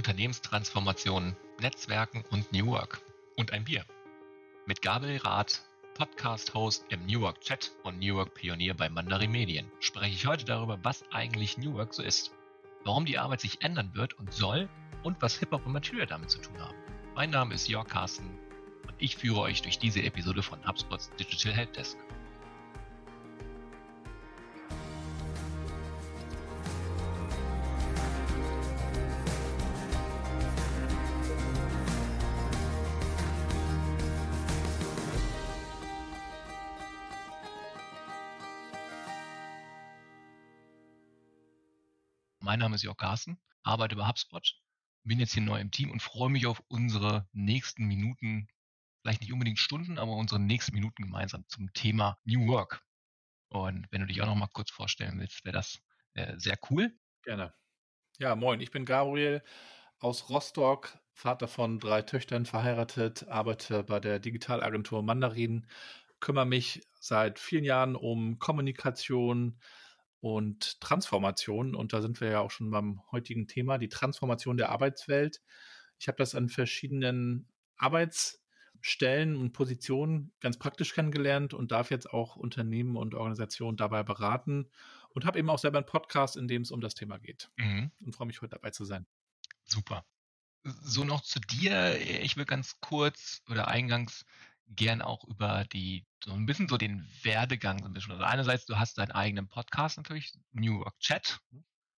Unternehmenstransformation, Netzwerken und New Work. Und ein Bier. Mit Gabriel Rath, Podcast-Host im New Work Chat und New Work Pionier bei Mandarin Medien, spreche ich heute darüber, was eigentlich New Work so ist, warum die Arbeit sich ändern wird und soll und was Hip-Hop und Material damit zu tun haben. Mein Name ist Jörg Carsten und ich führe euch durch diese Episode von HubSpots Digital Helpdesk. Mein ist Jörg Carsten, arbeite bei HubSpot, bin jetzt hier neu im Team und freue mich auf unsere nächsten Minuten, vielleicht nicht unbedingt Stunden, aber unsere nächsten Minuten gemeinsam zum Thema New Work. Und wenn du dich auch noch mal kurz vorstellen willst, wäre das äh, sehr cool. Gerne. Ja, moin, ich bin Gabriel aus Rostock, Vater von drei Töchtern, verheiratet, arbeite bei der Digitalagentur Mandarin, kümmere mich seit vielen Jahren um Kommunikation, und Transformation. Und da sind wir ja auch schon beim heutigen Thema, die Transformation der Arbeitswelt. Ich habe das an verschiedenen Arbeitsstellen und Positionen ganz praktisch kennengelernt und darf jetzt auch Unternehmen und Organisationen dabei beraten und habe eben auch selber einen Podcast, in dem es um das Thema geht. Mhm. Und freue mich heute dabei zu sein. Super. So noch zu dir. Ich will ganz kurz oder eingangs gern auch über die, so ein bisschen so den Werdegang so ein bisschen. Also einerseits, du hast deinen eigenen Podcast natürlich, New Work Chat,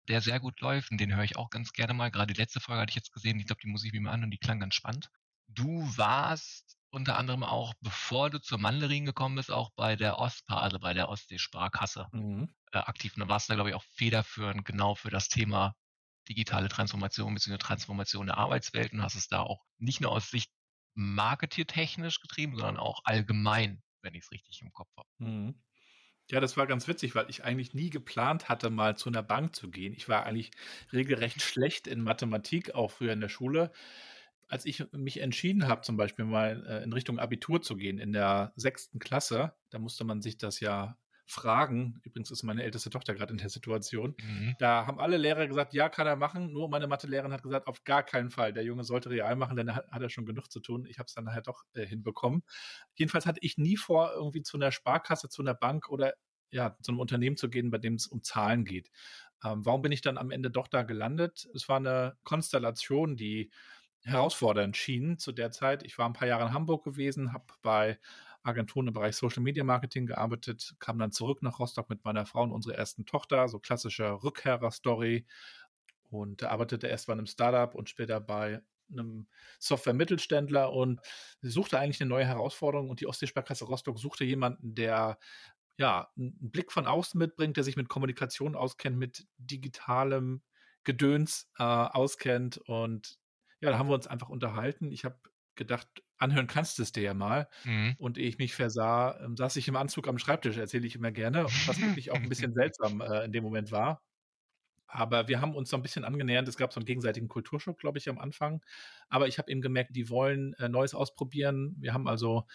der sehr gut läuft und den höre ich auch ganz gerne mal. Gerade die letzte Folge hatte ich jetzt gesehen, ich glaube, die Musik wie mir an und die klang ganz spannend. Du warst unter anderem auch, bevor du zur Mandarin gekommen bist, auch bei der OSPA, also bei der Ostsee-Sparkasse mhm. äh, aktiv. Und da warst du, glaube ich, auch federführend genau für das Thema digitale Transformation bzw. Transformation der Arbeitswelt und hast es da auch nicht nur aus Sicht marketiertechnisch getrieben, sondern auch allgemein, wenn ich es richtig im Kopf habe. Mhm. Ja, das war ganz witzig, weil ich eigentlich nie geplant hatte, mal zu einer Bank zu gehen. Ich war eigentlich regelrecht schlecht in Mathematik, auch früher in der Schule. Als ich mich entschieden habe, zum Beispiel mal äh, in Richtung Abitur zu gehen, in der sechsten Klasse, da musste man sich das ja Fragen, übrigens ist meine älteste Tochter gerade in der Situation, mhm. da haben alle Lehrer gesagt, ja, kann er machen, nur meine Mathelehrerin hat gesagt, auf gar keinen Fall, der Junge sollte real machen, denn hat, hat er schon genug zu tun. Ich habe es dann nachher doch äh, hinbekommen. Jedenfalls hatte ich nie vor, irgendwie zu einer Sparkasse, zu einer Bank oder ja, zu einem Unternehmen zu gehen, bei dem es um Zahlen geht. Ähm, warum bin ich dann am Ende doch da gelandet? Es war eine Konstellation, die herausfordernd schien zu der Zeit. Ich war ein paar Jahre in Hamburg gewesen, habe bei Agenturen im Bereich Social Media Marketing gearbeitet, kam dann zurück nach Rostock mit meiner Frau und unserer ersten Tochter, so klassischer Rückkehrer-Story und arbeitete erst bei einem Startup und später bei einem Software-Mittelständler und suchte eigentlich eine neue Herausforderung und die Ostseesparkasse Rostock suchte jemanden, der ja, einen Blick von außen mitbringt, der sich mit Kommunikation auskennt, mit digitalem Gedöns äh, auskennt und ja, da haben wir uns einfach unterhalten. Ich habe gedacht, anhören kannst du es dir ja mal. Mhm. Und ehe ich mich versah, ähm, saß ich im Anzug am Schreibtisch, erzähle ich immer gerne, was wirklich auch ein bisschen seltsam äh, in dem Moment war. Aber wir haben uns so ein bisschen angenähert. Es gab so einen gegenseitigen Kulturschock, glaube ich, am Anfang. Aber ich habe eben gemerkt, die wollen äh, Neues ausprobieren. Wir haben also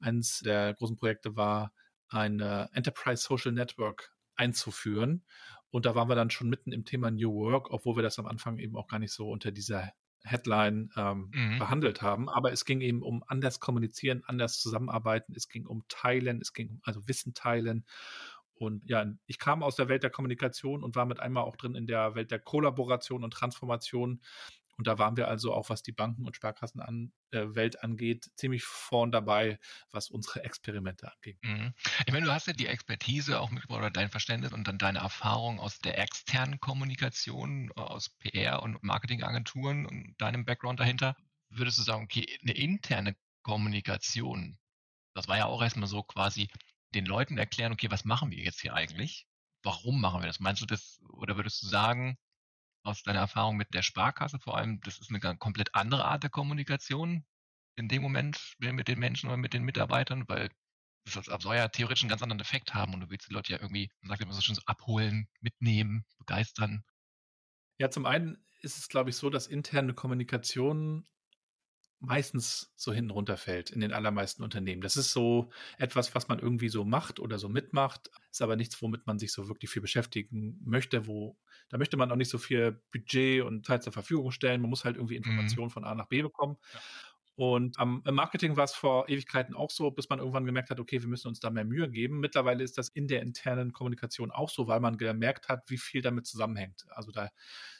eins der großen Projekte war ein Enterprise Social Network einzuführen. Und da waren wir dann schon mitten im Thema New Work, obwohl wir das am Anfang eben auch gar nicht so unter dieser Headline ähm, mhm. behandelt haben. Aber es ging eben um anders kommunizieren, anders zusammenarbeiten. Es ging um Teilen, es ging um also Wissen teilen. Und ja, ich kam aus der Welt der Kommunikation und war mit einmal auch drin in der Welt der Kollaboration und Transformation. Und da waren wir also auch, was die Banken- und Sparkassenwelt äh, angeht, ziemlich vorn dabei, was unsere Experimente angeht. Mhm. Ich meine, du hast ja die Expertise auch mit oder dein Verständnis und dann deine Erfahrung aus der externen Kommunikation, aus PR und Marketingagenturen und deinem Background dahinter. Würdest du sagen, okay, eine interne Kommunikation, das war ja auch erstmal so quasi den Leuten erklären, okay, was machen wir jetzt hier eigentlich? Warum machen wir das? Meinst du das, oder würdest du sagen, aus deiner Erfahrung mit der Sparkasse vor allem, das ist eine komplett andere Art der Kommunikation in dem Moment mit den Menschen oder mit den Mitarbeitern, weil das soll ja theoretisch einen ganz anderen Effekt haben und du willst die Leute ja irgendwie, man sagt immer so schön so abholen, mitnehmen, begeistern. Ja, zum einen ist es, glaube ich, so, dass interne Kommunikation meistens so hinten runterfällt in den allermeisten Unternehmen. Das ist so etwas, was man irgendwie so macht oder so mitmacht, ist aber nichts, womit man sich so wirklich viel beschäftigen möchte, wo da möchte man auch nicht so viel Budget und Zeit zur Verfügung stellen. Man muss halt irgendwie mhm. Informationen mhm. von A nach B bekommen. Ja. Und am, Marketing war es vor Ewigkeiten auch so, bis man irgendwann gemerkt hat, okay, wir müssen uns da mehr Mühe geben. Mittlerweile ist das in der internen Kommunikation auch so, weil man gemerkt hat, wie viel damit zusammenhängt. Also da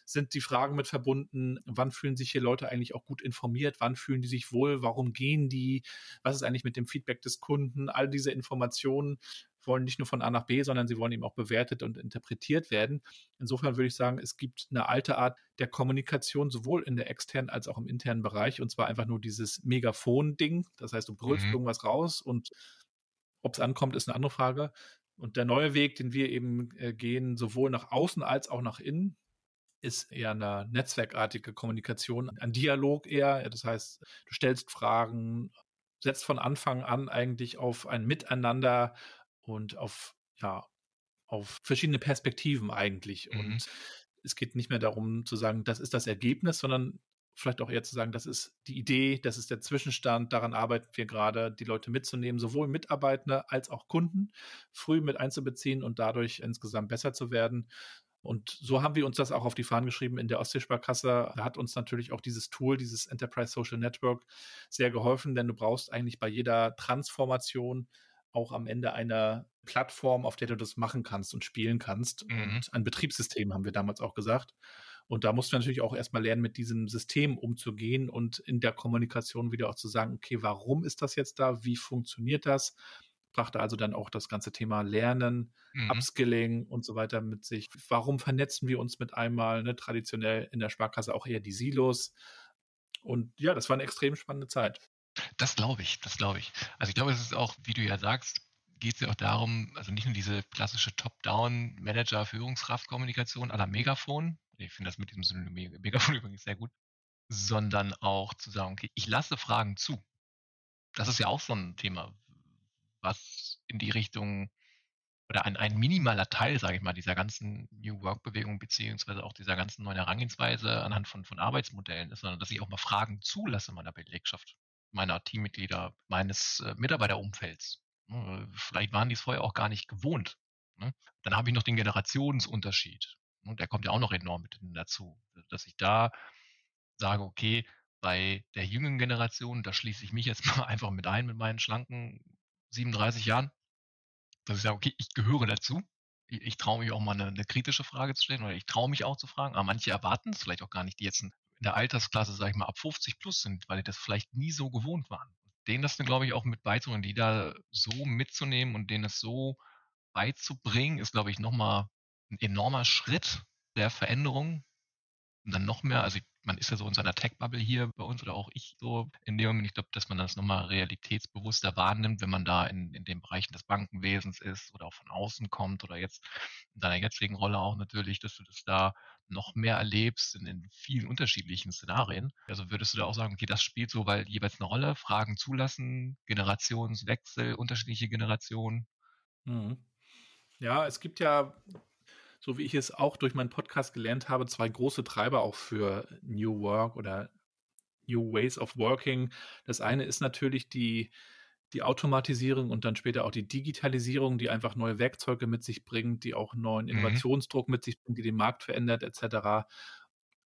sind die Fragen mit verbunden, wann fühlen sich hier Leute eigentlich auch gut informiert, wann fühlen die sich wohl, warum gehen die, was ist eigentlich mit dem Feedback des Kunden, all diese Informationen wollen nicht nur von A nach B, sondern sie wollen eben auch bewertet und interpretiert werden. Insofern würde ich sagen, es gibt eine alte Art der Kommunikation, sowohl in der externen als auch im internen Bereich, und zwar einfach nur dieses Megafon-Ding. Das heißt, du brüllst mhm. irgendwas raus und ob es ankommt, ist eine andere Frage. Und der neue Weg, den wir eben äh, gehen, sowohl nach außen als auch nach innen, ist eher eine netzwerkartige Kommunikation, ein Dialog eher. Das heißt, du stellst Fragen, setzt von Anfang an eigentlich auf ein Miteinander, und auf, ja, auf verschiedene Perspektiven eigentlich. Mhm. Und es geht nicht mehr darum zu sagen, das ist das Ergebnis, sondern vielleicht auch eher zu sagen, das ist die Idee, das ist der Zwischenstand, daran arbeiten wir gerade, die Leute mitzunehmen, sowohl Mitarbeiter als auch Kunden früh mit einzubeziehen und dadurch insgesamt besser zu werden. Und so haben wir uns das auch auf die Fahnen geschrieben in der Ostseesparkasse. Da hat uns natürlich auch dieses Tool, dieses Enterprise Social Network sehr geholfen, denn du brauchst eigentlich bei jeder Transformation auch am Ende eine Plattform, auf der du das machen kannst und spielen kannst. Mhm. Und ein Betriebssystem haben wir damals auch gesagt. Und da musst du natürlich auch erstmal lernen, mit diesem System umzugehen und in der Kommunikation wieder auch zu sagen, okay, warum ist das jetzt da? Wie funktioniert das? Brachte also dann auch das ganze Thema Lernen, mhm. Upskilling und so weiter mit sich. Warum vernetzen wir uns mit einmal? Ne? Traditionell in der Sparkasse auch eher die Silos. Und ja, das war eine extrem spannende Zeit. Das glaube ich, das glaube ich. Also ich glaube, es ist auch, wie du ja sagst, geht es ja auch darum, also nicht nur diese klassische Top-Down-Manager-Führungskraft-Kommunikation aller Megafon, ich finde das mit diesem Synonym Megafon übrigens sehr gut, sondern auch zu sagen, okay, ich lasse Fragen zu. Das ist ja auch so ein Thema, was in die Richtung oder ein, ein minimaler Teil, sage ich mal, dieser ganzen New Work-Bewegung beziehungsweise auch dieser ganzen neuen Herangehensweise anhand von, von Arbeitsmodellen ist, sondern dass ich auch mal Fragen zulasse meiner Belegschaft meiner Teammitglieder, meines äh, Mitarbeiterumfelds. Ne? Vielleicht waren die es vorher auch gar nicht gewohnt. Ne? Dann habe ich noch den Generationsunterschied. Ne? Der kommt ja auch noch enorm mit dazu, dass ich da sage, okay, bei der jüngeren Generation, da schließe ich mich jetzt mal einfach mit ein mit meinen schlanken 37 Jahren, dass ich sage, okay, ich gehöre dazu. Ich, ich traue mich auch mal eine, eine, kritische Frage zu stellen oder ich traue mich auch zu fragen, aber manche erwarten es vielleicht auch gar nicht, die jetzt ein in der Altersklasse, sage ich mal, ab 50 plus sind, weil die das vielleicht nie so gewohnt waren. Denen das glaube ich, auch mit beizubringen, die da so mitzunehmen und denen das so beizubringen, ist, glaube ich, nochmal ein enormer Schritt der Veränderung. Und dann noch mehr, also man ist ja so in seiner Tech-Bubble hier bei uns oder auch ich so in dem Moment. Ich glaube, dass man das nochmal realitätsbewusster wahrnimmt, wenn man da in, in den Bereichen des Bankenwesens ist oder auch von außen kommt oder jetzt in deiner jetzigen Rolle auch natürlich, dass du das da noch mehr erlebst in, in vielen unterschiedlichen Szenarien. Also würdest du da auch sagen, okay, das spielt so weil jeweils eine Rolle, Fragen zulassen, Generationswechsel, unterschiedliche Generationen? Mhm. Ja, es gibt ja so wie ich es auch durch meinen Podcast gelernt habe, zwei große Treiber auch für New Work oder New Ways of Working. Das eine ist natürlich die, die Automatisierung und dann später auch die Digitalisierung, die einfach neue Werkzeuge mit sich bringt, die auch neuen mhm. Innovationsdruck mit sich bringt, die den Markt verändert, etc.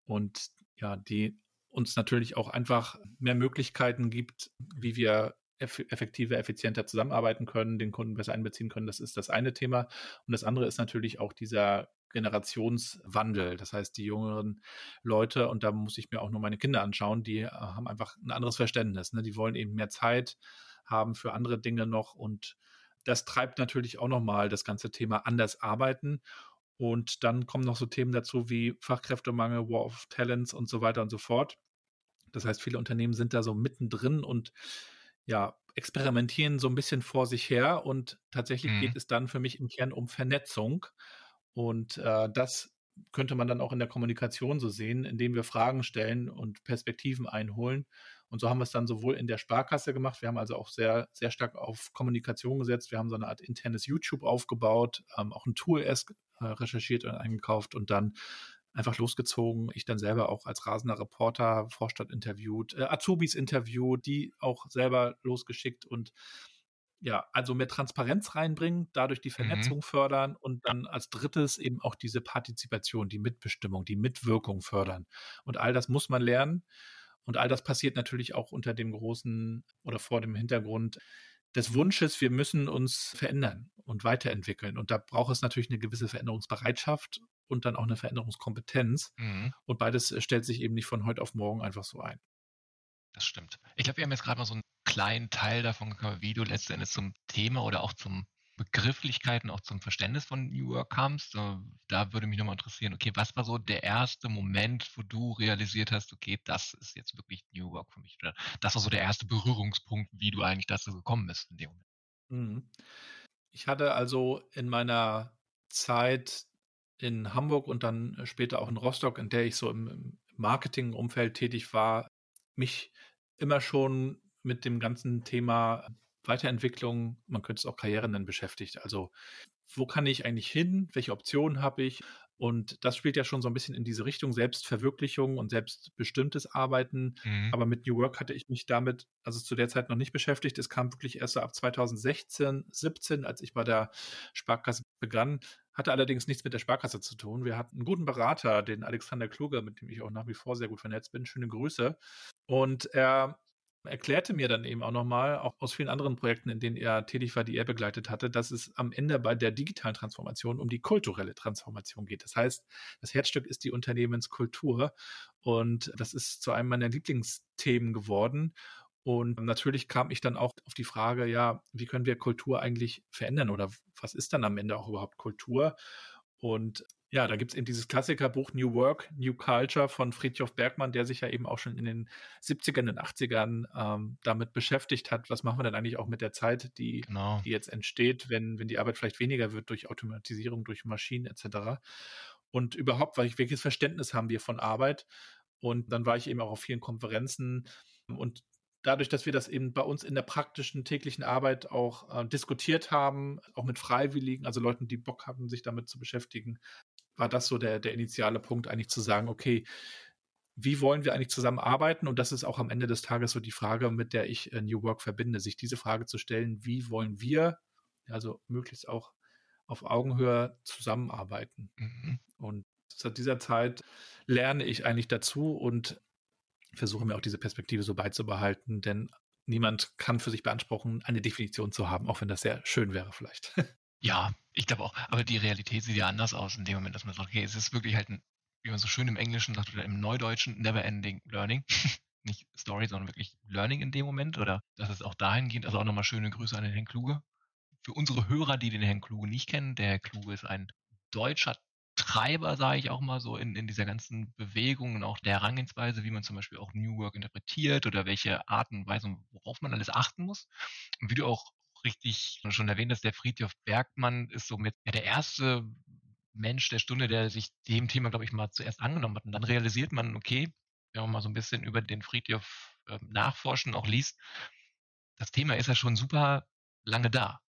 Und ja, die uns natürlich auch einfach mehr Möglichkeiten gibt, wie wir effektiver, effizienter zusammenarbeiten können, den Kunden besser einbeziehen können. Das ist das eine Thema. Und das andere ist natürlich auch dieser Generationswandel. Das heißt, die jüngeren Leute, und da muss ich mir auch nur meine Kinder anschauen, die äh, haben einfach ein anderes Verständnis. Ne? Die wollen eben mehr Zeit haben für andere Dinge noch. Und das treibt natürlich auch nochmal das ganze Thema anders arbeiten. Und dann kommen noch so Themen dazu wie Fachkräftemangel, War of Talents und so weiter und so fort. Das heißt, viele Unternehmen sind da so mittendrin und ja, experimentieren so ein bisschen vor sich her und tatsächlich mhm. geht es dann für mich im Kern um Vernetzung. Und äh, das könnte man dann auch in der Kommunikation so sehen, indem wir Fragen stellen und Perspektiven einholen. Und so haben wir es dann sowohl in der Sparkasse gemacht. Wir haben also auch sehr, sehr stark auf Kommunikation gesetzt. Wir haben so eine Art internes YouTube aufgebaut, ähm, auch ein Tool erst äh, recherchiert und eingekauft und dann einfach losgezogen. Ich dann selber auch als rasender Reporter Vorstadt interviewt, äh, Azubis interviewt, die auch selber losgeschickt und ja, also mehr Transparenz reinbringen, dadurch die Mhm. Vernetzung fördern und dann als drittes eben auch diese Partizipation, die Mitbestimmung, die Mitwirkung fördern. Und all das muss man lernen. Und all das passiert natürlich auch unter dem großen oder vor dem Hintergrund des Wunsches, wir müssen uns verändern und weiterentwickeln. Und da braucht es natürlich eine gewisse Veränderungsbereitschaft und dann auch eine Veränderungskompetenz. Mhm. Und beides äh, stellt sich eben nicht von heute auf morgen einfach so ein. Das stimmt. Ich glaube, wir haben jetzt gerade mal so einen kleinen Teil davon gekommen, wie du letzten Endes zum Thema oder auch zum Begrifflichkeiten, auch zum Verständnis von New Work kamst. Äh, Da würde mich nochmal interessieren, okay, was war so der erste Moment, wo du realisiert hast, okay, das ist jetzt wirklich New Work für mich? Oder das war so der erste Berührungspunkt, wie du eigentlich dazu gekommen bist in dem Moment. Mhm. Ich hatte also in meiner Zeit in Hamburg und dann später auch in Rostock, in der ich so im Marketingumfeld tätig war, mich immer schon mit dem ganzen Thema Weiterentwicklung, man könnte es auch Karriere nennen, beschäftigt. Also wo kann ich eigentlich hin? Welche Optionen habe ich? Und das spielt ja schon so ein bisschen in diese Richtung Selbstverwirklichung und selbstbestimmtes Arbeiten. Mhm. Aber mit New Work hatte ich mich damit, also zu der Zeit noch nicht beschäftigt. Es kam wirklich erst so ab 2016, 17, als ich bei der Sparkasse begann. Hatte allerdings nichts mit der Sparkasse zu tun. Wir hatten einen guten Berater, den Alexander Kluge, mit dem ich auch nach wie vor sehr gut vernetzt bin. Schöne Grüße. Und er erklärte mir dann eben auch nochmal, auch aus vielen anderen Projekten, in denen er tätig war, die er begleitet hatte, dass es am Ende bei der digitalen Transformation um die kulturelle Transformation geht. Das heißt, das Herzstück ist die Unternehmenskultur und das ist zu einem meiner Lieblingsthemen geworden. Und natürlich kam ich dann auch auf die Frage, ja, wie können wir Kultur eigentlich verändern oder was ist dann am Ende auch überhaupt Kultur? Und ja, da gibt es eben dieses Klassikerbuch New Work, New Culture von Friedhof Bergmann, der sich ja eben auch schon in den 70ern und 80ern ähm, damit beschäftigt hat, was machen wir denn eigentlich auch mit der Zeit, die, Genau. die jetzt entsteht, wenn, wenn die Arbeit vielleicht weniger wird durch Automatisierung, durch Maschinen etc. Und überhaupt, welches Verständnis haben wir von Arbeit? Und dann war ich eben auch auf vielen Konferenzen und dadurch, dass wir das eben bei uns in der praktischen täglichen Arbeit auch äh, diskutiert haben, auch mit Freiwilligen, also Leuten, die Bock hatten, sich damit zu beschäftigen, war das so der, der initiale Punkt, eigentlich zu sagen, okay, wie wollen wir eigentlich zusammenarbeiten? Und das ist auch am Ende des Tages so die Frage, mit der ich äh, New Work verbinde, sich diese Frage zu stellen, wie wollen wir, also möglichst auch auf Augenhöhe zusammenarbeiten? Mhm. Und seit dieser Zeit lerne ich eigentlich dazu und versuche mir auch diese Perspektive so beizubehalten, denn niemand kann für sich beanspruchen, eine Definition zu haben, auch wenn das sehr schön wäre vielleicht. Ja, ich glaube auch. Aber die Realität sieht ja anders aus in dem Moment, dass man sagt, okay, es ist wirklich halt ein, wie man so schön im Englischen sagt oder im Neudeutschen, never ending learning. Nicht Story, sondern wirklich Learning in dem Moment. Oder dass es auch dahingehend, also auch nochmal schöne Grüße an den Herrn Kluge. Für unsere Hörer, die den Herrn Kluge nicht kennen, der Herr Kluge ist ein deutscher Treiber, sage ich auch mal so, in, in dieser ganzen Bewegung und auch der Herangehensweise, wie man zum Beispiel auch New Work interpretiert oder welche Arten und Weisen, worauf man alles achten muss. Und wie du auch richtig schon erwähnt hast, der Friedhof Bergmann ist somit der erste Mensch der Stunde, der sich dem Thema, glaube ich, mal zuerst angenommen hat. Und dann realisiert man, okay, wenn man mal so ein bisschen über den Friedhof äh, nachforschen, auch liest, das Thema ist ja schon super lange da,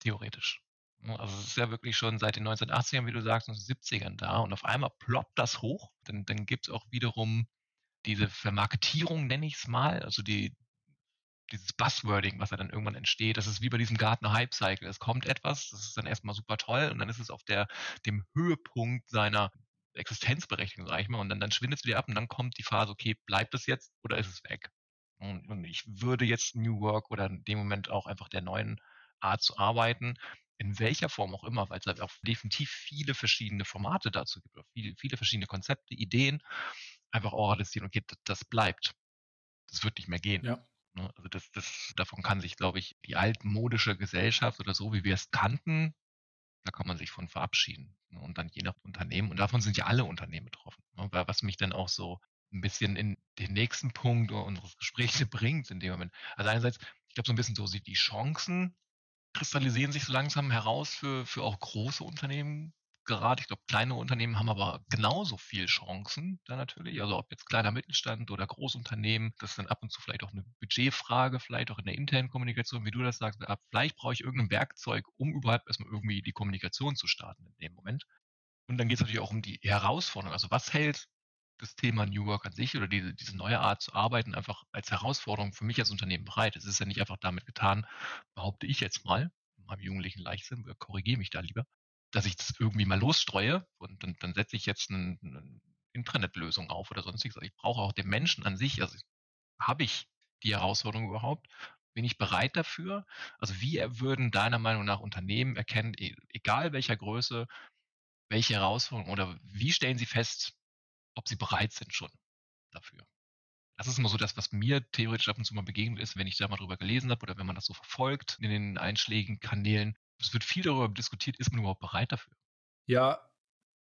theoretisch. Also es ist ja wirklich schon seit den 1980ern, wie du sagst, und 70ern da. Und auf einmal ploppt das hoch. Dann, dann gibt es auch wiederum diese Vermarketierung, nenne ich es mal, also die, dieses Buzzwording, was ja dann irgendwann entsteht, das ist wie bei diesem Gartner Hype Cycle. Es kommt etwas, das ist dann erstmal super toll und dann ist es auf der, dem Höhepunkt seiner Existenzberechtigung, sage ich mal, und dann, dann schwindet es wieder ab und dann kommt die Phase, okay, bleibt es jetzt oder ist es weg? Und, und ich würde jetzt New Work oder in dem Moment auch einfach der neuen Art zu arbeiten, in welcher Form auch immer, weil es halt auch definitiv viele verschiedene Formate dazu gibt, viele, viele verschiedene Konzepte, Ideen, einfach auch adressieren, okay, das, das bleibt. Das wird nicht mehr gehen. Ja. Ne? Also das, das, davon kann sich, glaube ich, die altmodische Gesellschaft oder so, wie wir es kannten, da kann man sich von verabschieden. Ne? Und dann je nach Unternehmen, und davon sind ja alle Unternehmen betroffen. Ne? Weil was mich dann auch so ein bisschen in den nächsten Punkt unseres Gesprächs bringt in dem Moment. Also einerseits, ich glaube, so ein bisschen so die Chancen kristallisieren sich so langsam heraus für, für auch große Unternehmen gerade. Ich glaube, kleine Unternehmen haben aber genauso viel Chancen da natürlich. Also ob jetzt kleiner Mittelstand oder Großunternehmen, das ist dann ab und zu vielleicht auch eine Budgetfrage, vielleicht auch in der internen Kommunikation, wie du das sagst. Vielleicht brauche ich irgendein Werkzeug, um überhaupt erstmal irgendwie die Kommunikation zu starten in dem Moment. Und dann geht es natürlich auch um die Herausforderung. Also was hält das Thema New Work an sich oder diese, diese neue Art zu arbeiten einfach als Herausforderung für mich als Unternehmen bereit? Es ist ja nicht einfach damit getan, behaupte ich jetzt mal, in meinem jugendlichen Leichtsinn, korrigiere mich da lieber, dass ich das irgendwie mal losstreue und dann, dann setze ich jetzt eine, eine Intranet-Lösung auf oder sonstiges. Also ich brauche auch den Menschen an sich. Also habe ich die Herausforderung überhaupt? Bin ich bereit dafür? Also wie würden deiner Meinung nach Unternehmen erkennen, e, egal welcher Größe, welche Herausforderungen oder wie stellen sie fest, ob sie bereit sind schon dafür? Das ist immer so das, was mir theoretisch ab und zu mal begegnet ist, wenn ich da mal drüber gelesen habe oder wenn man das so verfolgt in den einschlägigen Kanälen. Es wird viel darüber diskutiert, ist man überhaupt bereit dafür? Ja,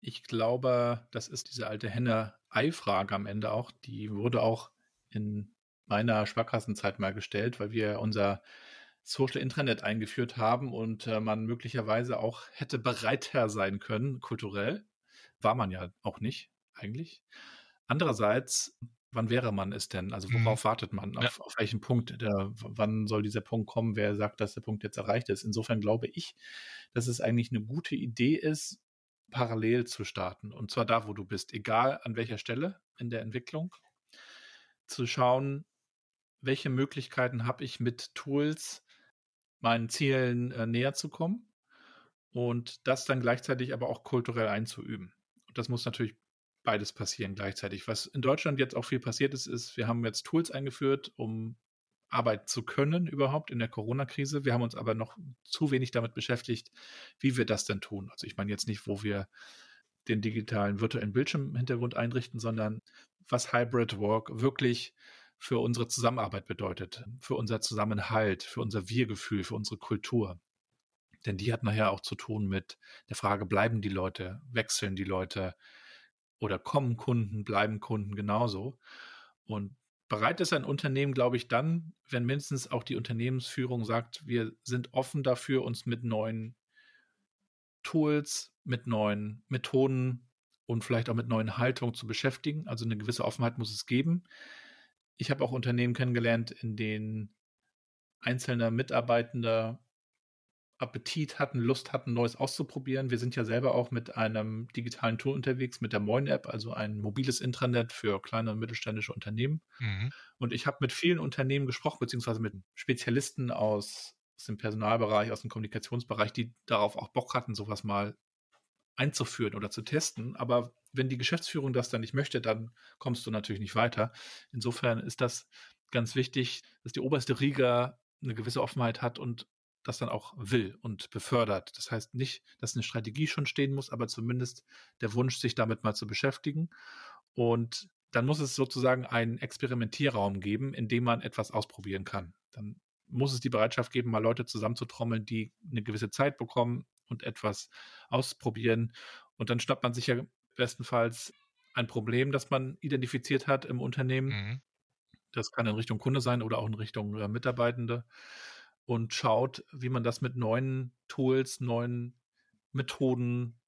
ich glaube, das ist diese alte Henne-Ei-Frage am Ende auch. Die wurde auch in meiner Sparkassenzeit mal gestellt, weil wir unser Social Intranet eingeführt haben und äh, man möglicherweise auch hätte bereiter sein können, kulturell. War man ja auch nicht, eigentlich. Andererseits, wann wäre man es denn? Also mhm. worauf mhm. wartet man? Ja. Auf, auf, welchen Punkt? Der, wann soll dieser Punkt kommen? Wer sagt, dass der Punkt jetzt erreicht ist? Insofern glaube ich, dass es eigentlich eine gute Idee ist, parallel zu starten. Und zwar da, wo du bist, egal an welcher Stelle in der Entwicklung, zu schauen, welche Möglichkeiten habe ich mit Tools meinen Zielen äh, näher zu kommen und das dann gleichzeitig aber auch kulturell einzuüben. Und das muss natürlich beides passieren gleichzeitig. Was in Deutschland jetzt auch viel passiert ist, ist, wir haben jetzt Tools eingeführt, um Arbeit zu können überhaupt in der Corona-Krise. Wir haben uns aber noch zu wenig damit beschäftigt, wie wir das denn tun. Also ich meine jetzt nicht, wo wir den digitalen virtuellen Bildschirm im Hintergrund einrichten, sondern was Hybrid Work wirklich für unsere Zusammenarbeit bedeutet, für unser Zusammenhalt, für unser Wir-Gefühl, für unsere Kultur. Denn die hat nachher auch zu tun mit der Frage, bleiben die Leute, wechseln die Leute oder kommen Kunden, bleiben Kunden genauso. Und bereit ist ein Unternehmen, glaube ich, dann, wenn mindestens auch die Unternehmensführung sagt, wir sind offen dafür, uns mit neuen Tools, mit neuen Methoden und vielleicht auch mit neuen Haltungen zu beschäftigen. Also eine gewisse Offenheit muss es geben ich habe auch Unternehmen kennengelernt, in denen einzelne Mitarbeitende Appetit hatten, Lust hatten, Neues auszuprobieren. Wir sind ja selber auch mit einem digitalen Tool unterwegs, mit der Moin-App, also ein mobiles Intranet für kleine und mittelständische Unternehmen. Mhm. Und ich habe mit vielen Unternehmen gesprochen, beziehungsweise mit Spezialisten aus, aus dem Personalbereich, aus dem Kommunikationsbereich, die darauf auch Bock hatten, sowas mal einzuführen oder zu testen. Aber wenn die Geschäftsführung das dann nicht möchte, dann kommst du natürlich nicht weiter. Insofern ist das ganz wichtig, dass die oberste Riga eine gewisse Offenheit hat und das dann auch will und befördert. Das heißt nicht, dass eine Strategie schon stehen muss, aber zumindest der Wunsch, sich damit mal zu beschäftigen. Und dann muss es sozusagen einen Experimentierraum geben, in dem man etwas ausprobieren kann. Dann muss es die Bereitschaft geben, mal Leute zusammenzutrommeln, die eine gewisse Zeit bekommen und etwas ausprobieren. Und dann schnappt man sich ja bestenfalls ein Problem, das man identifiziert hat im Unternehmen. Mhm. Das kann in Richtung Kunde sein oder auch in Richtung äh, Mitarbeitende. Und schaut, wie man das mit neuen Tools, neuen Methoden,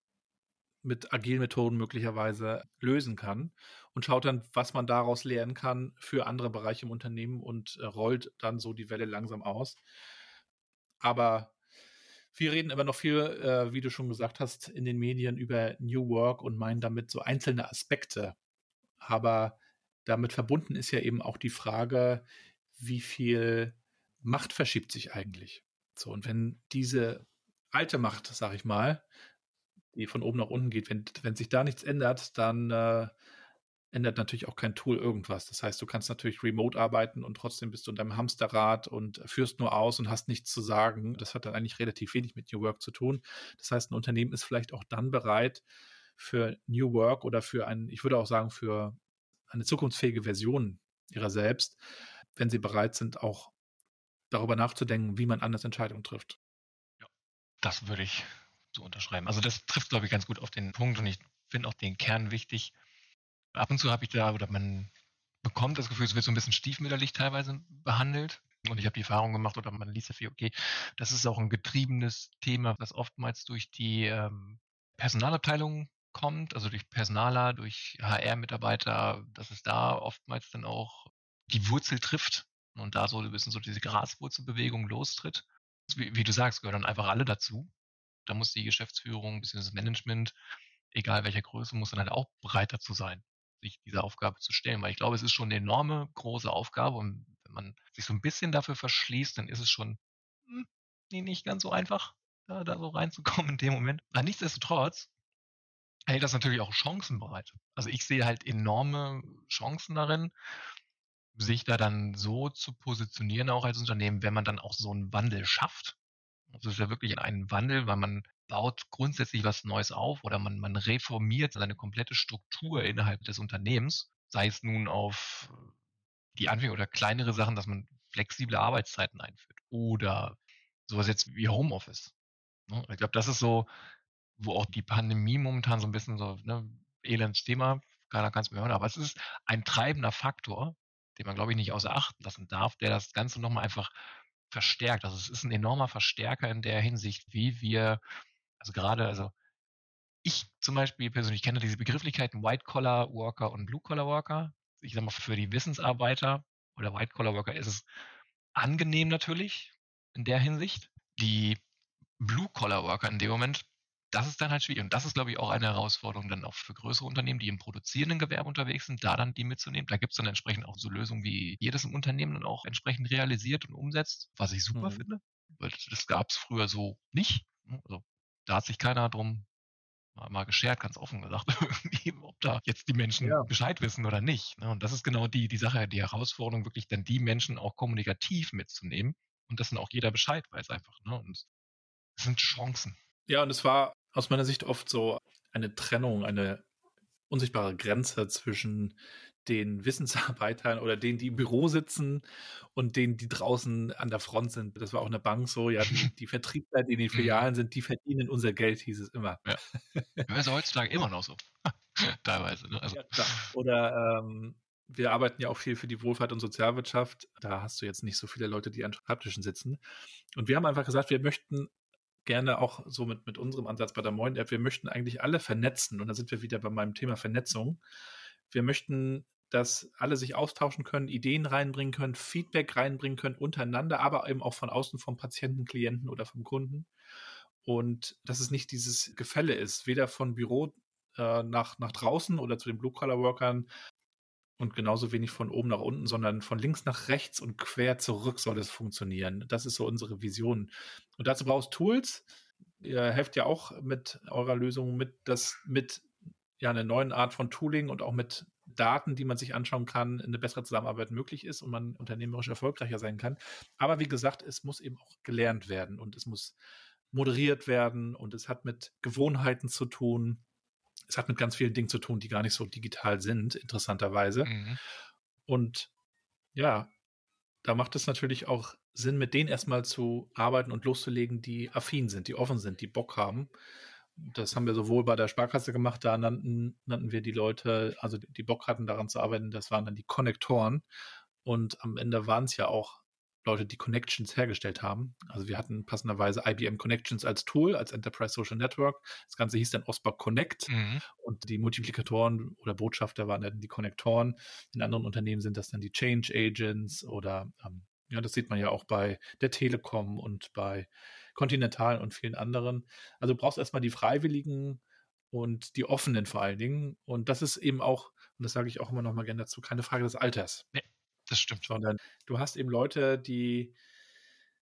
mit agilen Methoden möglicherweise lösen kann und schaut dann, was man daraus lernen kann für andere Bereiche im Unternehmen und äh, rollt dann so die Welle langsam aus. Aber wir reden immer noch viel, äh, wie du schon gesagt hast, in den Medien über New Work und meinen damit so einzelne Aspekte. Aber damit verbunden ist ja eben auch die Frage, wie viel Macht verschiebt sich eigentlich? So, und wenn diese alte Macht, sag ich mal, die von oben nach unten geht, wenn, wenn sich da nichts ändert, dann äh, ändert natürlich auch kein Tool irgendwas. Das heißt, du kannst natürlich remote arbeiten und trotzdem bist du in deinem Hamsterrad und führst nur aus und hast nichts zu sagen. Das hat dann eigentlich relativ wenig mit New Work zu tun. Das heißt, ein Unternehmen ist vielleicht auch dann bereit für New Work oder für ein, ich würde auch sagen, für eine zukunftsfähige Version ihrer selbst, wenn sie bereit sind, auch darüber nachzudenken, wie man anders Entscheidungen trifft. Ja, das würde ich so unterschreiben. Also das trifft, glaube ich, ganz gut auf den Punkt und ich finde auch den Kern wichtig ab und zu habe ich da, oder man bekommt das Gefühl, es wird so ein bisschen stiefmütterlich teilweise behandelt. Und ich habe die Erfahrung gemacht, oder man liest ja viel, okay, das ist auch ein getriebenes Thema, das oftmals durch die ähm, Personalabteilung kommt, also durch Personaler, durch HR-Mitarbeiter, dass es da oftmals dann auch die Wurzel trifft und da so ein bisschen so diese Graswurzelbewegung lostritt. Wie, wie du sagst, gehören dann einfach alle dazu. Da muss die Geschäftsführung, bzw. das Management egal welcher Größe, muss dann halt auch bereit dazu sein, sich dieser Aufgabe zu stellen. Weil ich glaube, es ist schon eine enorme große Aufgabe und wenn man sich so ein bisschen dafür verschließt, dann ist es schon hm, nicht ganz so einfach, da, da so reinzukommen in dem Moment. Aber nichtsdestotrotz hält das natürlich auch Chancen bereit. Also ich sehe halt enorme Chancen darin, sich da dann so zu positionieren, auch als Unternehmen, wenn man dann auch so einen Wandel schafft. Also es ist ja wirklich ein Wandel, weil man baut grundsätzlich was Neues auf oder man, man reformiert seine komplette Struktur innerhalb des Unternehmens, sei es nun auf die Anfänge oder kleinere Sachen, dass man flexible Arbeitszeiten einführt oder sowas jetzt wie Homeoffice. Ne? Ich glaube, das ist so, wo auch die Pandemie momentan so ein bisschen so, ne, elends Thema, keiner kann es mehr hören, aber es ist ein treibender Faktor, den man, glaube ich, nicht außer Acht lassen darf, der das Ganze nochmal einfach verstärkt. Also es ist ein enormer Verstärker in der Hinsicht, wie wir, also gerade, also ich zum Beispiel persönlich kenne diese Begrifflichkeiten White-Collar-Worker und Blue-Collar-Worker. Ich sage mal, für die Wissensarbeiter oder White-Collar-Worker ist es angenehm natürlich in der Hinsicht. Die Blue-Collar-Worker in dem Moment das ist dann halt schwierig. Und das ist, glaube ich, auch eine Herausforderung dann auch für größere Unternehmen, die im produzierenden Gewerbe unterwegs sind, da dann die mitzunehmen. Da gibt es dann entsprechend auch so Lösungen, wie jedes im Unternehmen dann auch entsprechend realisiert und umsetzt, was ich super mhm. finde. Weil das gab es früher so nicht. Ne? Also da hat sich keiner drum mal, mal geschert, ganz offen gesagt, ob da jetzt die Menschen ja. Bescheid wissen oder nicht. Ne? Und das ist genau die, die Sache, die Herausforderung, wirklich dann die Menschen auch kommunikativ mitzunehmen und dass dann auch jeder Bescheid weiß einfach. Ne? Und es sind Chancen. Ja, und es war aus meiner Sicht oft so eine Trennung, eine unsichtbare Grenze zwischen den Wissensarbeitern oder denen, die im Büro sitzen und denen, die draußen an der Front sind. Das war auch eine Bank so, ja, die, die Vertriebler, die in den mhm. Filialen sind, die verdienen unser Geld, hieß es immer. Ja. Das ist heutzutage immer noch so. Teilweise. Ne? Also. Ja, oder ähm, wir arbeiten ja auch viel für die Wohlfahrt und Sozialwirtschaft. Da hast du jetzt nicht so viele Leute, die an Schreibtischen sitzen. Und wir haben einfach gesagt, wir möchten gerne auch so mit, mit unserem Ansatz bei der Moin App, wir möchten eigentlich alle vernetzen und da sind wir wieder bei meinem Thema Vernetzung. Wir möchten, dass alle sich austauschen können, Ideen reinbringen können, Feedback reinbringen können untereinander, aber eben auch von außen vom Patienten, Klienten oder vom Kunden. Und dass es nicht dieses Gefälle ist, weder von Büro äh, nach, nach draußen oder zu den Blue-Collar-Workern und genauso wenig von oben nach unten, sondern von links nach rechts und quer zurück soll es funktionieren. Das ist so unsere Vision. Und dazu brauchst Tools. Ihr helft ja auch mit eurer Lösung mit, das mit ja einer neuen Art von Tooling und auch mit Daten, die man sich anschauen kann, eine bessere Zusammenarbeit möglich ist und man unternehmerisch erfolgreicher sein kann. Aber wie gesagt, es muss eben auch gelernt werden und es muss moderiert werden und es hat mit Gewohnheiten zu tun es hat mit ganz vielen Dingen zu tun, die gar nicht so digital sind, interessanterweise. Mhm. Und ja, da macht es natürlich auch Sinn, mit denen erstmal zu arbeiten und loszulegen, die affin sind, die offen sind, die Bock haben. Das haben wir sowohl bei der Sparkasse gemacht, da nannten, nannten wir die Leute, also die Bock hatten daran zu arbeiten, das waren dann die Konnektoren. Und am Ende waren es ja auch Leute, die Connections hergestellt haben. Also wir hatten passenderweise IBM Connections als Tool, als Enterprise Social Network. Das Ganze hieß dann OSPA Connect mhm. und die Multiplikatoren oder Botschafter waren dann die Konnektoren. In anderen Unternehmen sind das dann die Change Agents oder ähm, ja, das sieht man ja auch bei der Telekom und bei Continental und vielen anderen. Also du brauchst erstmal die Freiwilligen und die Offenen vor allen Dingen. Und das ist eben auch, und das sage ich auch immer noch mal gerne dazu, keine Frage des Alters. Nee das stimmt. Sondern du hast eben Leute, die,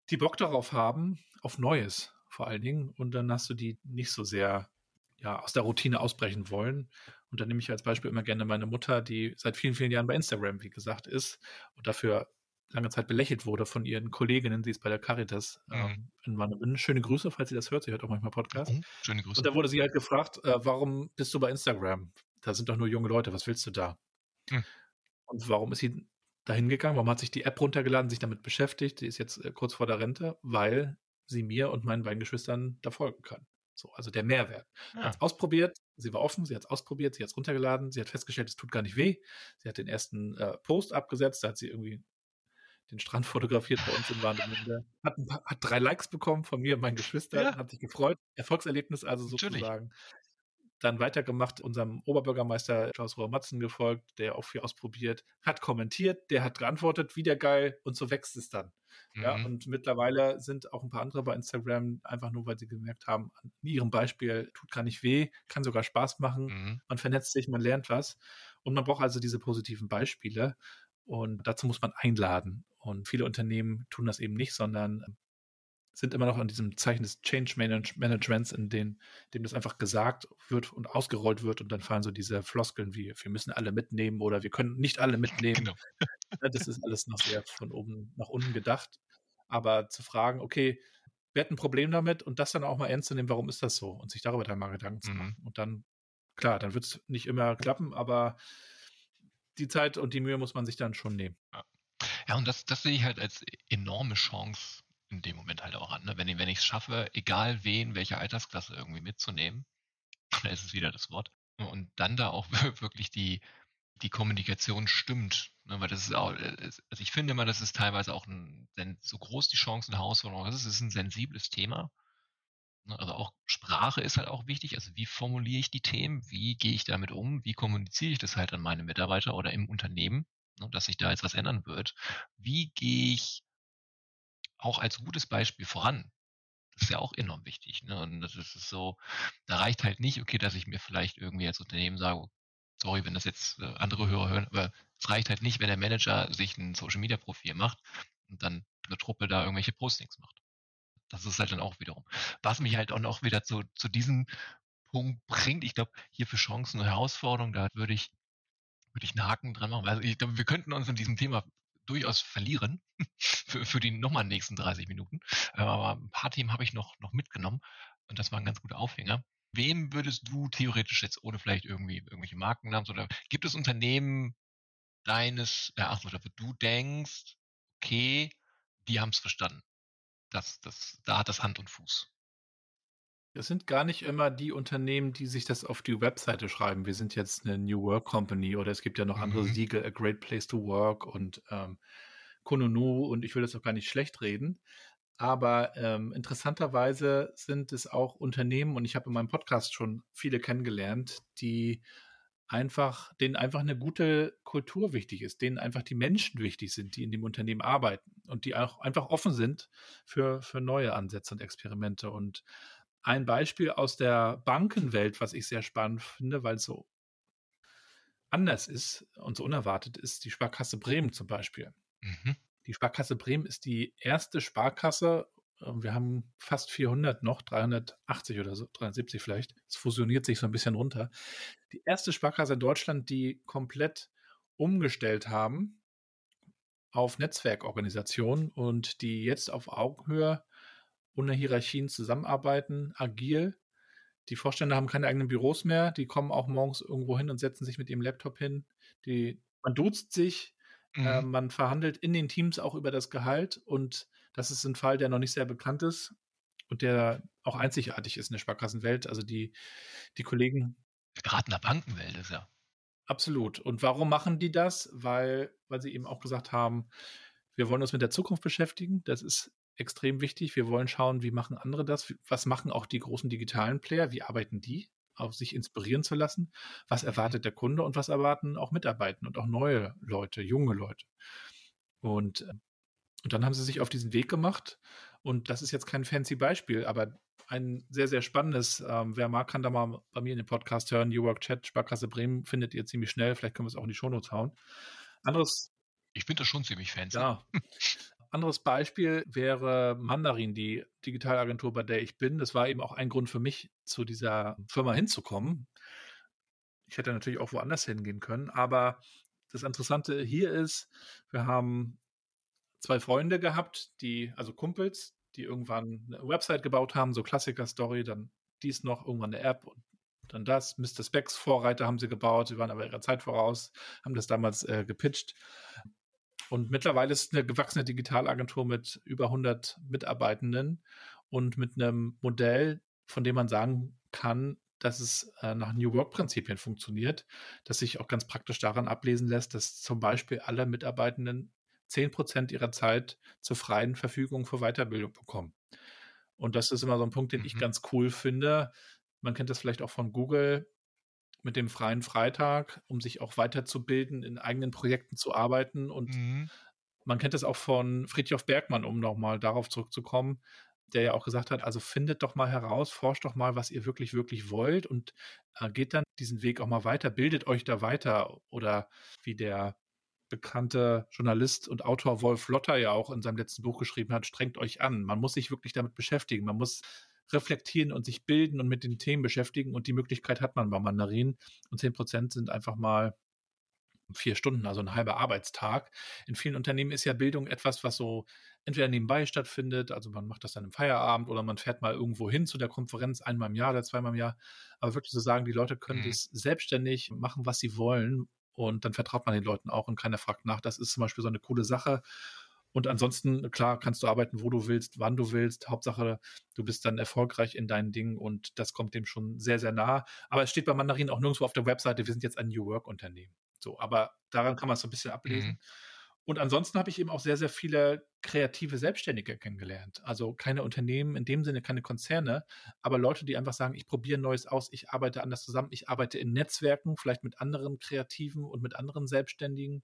die Bock darauf haben, auf Neues vor allen Dingen. Und dann hast du die nicht so sehr ja, aus der Routine ausbrechen wollen. Und dann nehme ich als Beispiel immer gerne meine Mutter, die seit vielen, vielen Jahren bei Instagram, wie gesagt, ist und dafür lange Zeit belächelt wurde von ihren Kolleginnen, sie ist bei der Caritas mhm. ähm, in Warnemünde. Schöne Grüße, falls sie das hört, sie hört auch manchmal Podcast. Mhm, schöne Grüße. Und da wurde sie halt gefragt, äh, warum bist du bei Instagram? Da sind doch nur junge Leute, was willst du da? Mhm. Und warum ist sie dahin gegangen? Warum hat sich die App runtergeladen, sich damit beschäftigt? Sie ist jetzt äh, kurz vor der Rente, weil sie mir und meinen beiden Geschwistern da folgen kann. So, also der Mehrwert. Ja. Hat es ausprobiert, sie war offen, sie hat es ausprobiert, sie hat es runtergeladen, sie hat festgestellt, es tut gar nicht weh. Sie hat den ersten äh, Post abgesetzt, da hat sie irgendwie den Strand fotografiert bei uns in Warnemünde. Hat, hat drei Likes bekommen von mir und meinen Geschwistern, ja. hat sich gefreut. Erfolgserlebnis also sozusagen. Dann weitergemacht, unserem Oberbürgermeister Klaus Rohr Matzen gefolgt, der auch viel ausprobiert, hat kommentiert, der hat geantwortet, wieder geil und so wächst es dann. Mhm. Ja, und mittlerweile sind auch ein paar andere bei Instagram einfach nur, weil sie gemerkt haben, an ihrem Beispiel tut gar nicht weh, kann sogar Spaß machen, mhm. man vernetzt sich, man lernt was und man braucht also diese positiven Beispiele und dazu muss man einladen. Und viele Unternehmen tun das eben nicht, sondern sind immer noch an diesem Zeichen des Change Managements, in dem, dem das einfach gesagt wird und ausgerollt wird und dann fallen so diese Floskeln wie, wir müssen alle mitnehmen oder wir können nicht alle mitnehmen. Genau. Das ist alles noch sehr von oben nach unten gedacht. Aber zu fragen, okay, wer hat ein Problem damit und das dann auch mal ernst zu nehmen, warum ist das so und sich darüber dann mal Gedanken zu mhm. machen. Und dann, klar, dann wird es nicht immer klappen, aber die Zeit und die Mühe muss man sich dann schon nehmen. Ja, ja und das, das sehe ich halt als enorme Chance in dem Moment halt auch an. Ne? Wenn, wenn ich es schaffe, egal wen, welche Altersklasse irgendwie mitzunehmen, da ist es wieder das Wort, und dann da auch wirklich die, die Kommunikation stimmt. Ne? Weil das ist auch, äh, also ich finde immer, das ist teilweise auch ein, so groß die Chancen und Herausforderungen ist, es ist ein sensibles Thema. Ne? Also auch Sprache ist halt auch wichtig. Also wie formuliere ich die Themen? Wie gehe ich damit um? Wie kommuniziere ich das halt an meine Mitarbeiter oder im Unternehmen, ne? dass sich da jetzt was ändern wird? Wie gehe ich auch als gutes Beispiel voran. Das ist ja auch enorm wichtig. Ne? Und das ist so, da reicht halt nicht, okay, dass ich mir vielleicht irgendwie als Unternehmen sage, sorry, wenn das jetzt äh, andere Hörer hören, aber es reicht halt nicht, wenn der Manager sich ein Social Media Profil macht und dann eine Truppe da irgendwelche Postings macht. Das ist halt dann auch wiederum. Was mich halt auch noch wieder zu, zu diesem Punkt bringt, ich glaube, hier für Chancen und Herausforderungen, da würde ich, würde ich einen Haken dran machen. Also ich glaube, wir könnten uns in diesem Thema durchaus verlieren für, für die nochmal nächsten 30 Minuten. Äh, aber ein paar Themen habe ich noch, noch mitgenommen und das war ein ganz guter Aufhänger. Wem würdest du theoretisch jetzt, ohne vielleicht irgendwie irgendwelche Markennamen oder gibt es Unternehmen deines Erachtens oder du denkst, okay, die haben es verstanden. Das, das, da hat das Hand und Fuß. Das sind gar nicht immer die Unternehmen, die sich das auf die Webseite schreiben. Wir sind jetzt eine New Work Company oder es gibt ja noch mhm. andere Siegel, A Great Place to Work und ähm, Kononu und ich will das auch gar nicht schlecht reden. Aber ähm, interessanterweise sind es auch Unternehmen und ich habe in meinem Podcast schon viele kennengelernt, die einfach, denen einfach eine gute Kultur wichtig ist, denen einfach die Menschen wichtig sind, die in dem Unternehmen arbeiten und die auch einfach offen sind für, für neue Ansätze und Experimente. Und ein Beispiel aus der Bankenwelt, was ich sehr spannend finde, weil es so anders ist und so unerwartet ist, die Sparkasse Bremen zum Beispiel. Mhm. Die Sparkasse Bremen ist die erste Sparkasse, äh, wir haben fast 400 noch, 380 oder so, 370 vielleicht. Es fusioniert sich so ein bisschen runter. Die erste Sparkasse in Deutschland, die komplett umgestellt haben auf Netzwerkorganisationen und die jetzt auf Augenhöhe ohne Hierarchien zusammenarbeiten, agil. Die Vorstände haben keine eigenen Büros mehr, die kommen auch morgens irgendwo hin und setzen sich mit ihrem Laptop hin. Die, man duzt sich, mhm. äh, man verhandelt in den Teams auch über das Gehalt und das ist ein Fall, der noch nicht sehr bekannt ist und der auch einzigartig ist in der Sparkassenwelt. Also die, die Kollegen. Gerade in der Bankenwelt ist ja. Absolut. Und warum machen die das? Weil, weil sie eben auch gesagt haben, wir wollen uns mit der Zukunft beschäftigen. Das ist extrem wichtig. Wir wollen schauen, wie machen andere das? Was machen auch die großen digitalen Player? Wie arbeiten die? Auf sich inspirieren zu lassen. Was erwartet der Kunde und was erwarten auch Mitarbeiter und auch neue Leute, junge Leute? Und, äh, und dann haben sie sich auf diesen Weg gemacht. Und das ist jetzt kein fancy Beispiel, aber ein sehr, sehr spannendes. Ähm, wer mag, kann da mal bei mir in den Podcast hören. New Work Chat, Sparkasse Bremen findet ihr ziemlich schnell. Vielleicht können wir es auch in die Shownotes hauen. Anderes. Ich finde das schon ziemlich fancy. Ja. Anderes Beispiel wäre Mandarin, die Digitalagentur, bei der ich bin. Das war eben auch ein Grund für mich, zu dieser Firma hinzukommen. Ich hätte natürlich auch woanders hingehen können, aber das Interessante hier ist, wir haben zwei Freunde gehabt, die, also Kumpels, die irgendwann eine Website gebaut haben, so Klassiker-Story, dann dies noch, irgendwann eine App und dann das. Mr. Specs Vorreiter haben sie gebaut, sie waren aber ihrer Zeit voraus, haben das damals äh, gepitcht. Und mittlerweile ist eine gewachsene Digitalagentur mit über 100 Mitarbeitenden und mit einem Modell, von dem man sagen kann, dass es äh, nach New Work-Prinzipien funktioniert, das sich auch ganz praktisch daran ablesen lässt, dass zum Beispiel alle Mitarbeitenden 10 Prozent ihrer Zeit zur freien Verfügung für Weiterbildung bekommen. Und das ist immer so ein Punkt, den mhm. ich ganz cool finde. Man kennt das vielleicht auch von Google mit dem freien Freitag, um sich auch weiterzubilden, in eigenen Projekten zu arbeiten. Und Mhm. man kennt das auch von Friedhof Bergmann, um nochmal darauf zurückzukommen, der ja auch gesagt hat, also findet doch mal heraus, forscht doch mal, was ihr wirklich, wirklich wollt und äh, geht dann diesen Weg auch mal weiter, bildet euch da weiter. Oder wie der bekannte Journalist und Autor Wolf Lotter ja auch in seinem letzten Buch geschrieben hat, strengt euch an. Man muss sich wirklich damit beschäftigen. Man muss reflektieren und sich bilden und mit den Themen beschäftigen. Und die Möglichkeit hat man bei Mandarin. Und 10 Prozent sind einfach mal vier Stunden, also ein halber Arbeitstag. In vielen Unternehmen ist ja Bildung etwas, was so entweder nebenbei stattfindet, also man macht das dann im Feierabend oder man fährt mal irgendwo hin zu der Konferenz einmal im Jahr oder zweimal im Jahr. Aber wirklich zu so sagen, die Leute können Mhm. das selbstständig machen, was sie wollen und dann vertraut man den Leuten auch und keiner fragt nach. Das ist zum Beispiel so eine coole Sache. Und ansonsten, klar, kannst du arbeiten, wo du willst, wann du willst. Hauptsache, du bist dann erfolgreich in deinen Dingen und das kommt dem schon sehr, sehr nah. Aber es steht bei Mandarin auch nirgendwo auf der Webseite, wir sind jetzt ein New Work-Unternehmen. So, aber daran kann man es so ein bisschen ablesen. Mhm. Und ansonsten habe ich eben auch sehr, sehr viele kreative Selbstständige kennengelernt. Also keine Unternehmen, in dem Sinne keine Konzerne, aber Leute, die einfach sagen, ich probiere Neues aus, ich arbeite anders zusammen, ich arbeite in Netzwerken, vielleicht mit anderen Kreativen und mit anderen Selbstständigen.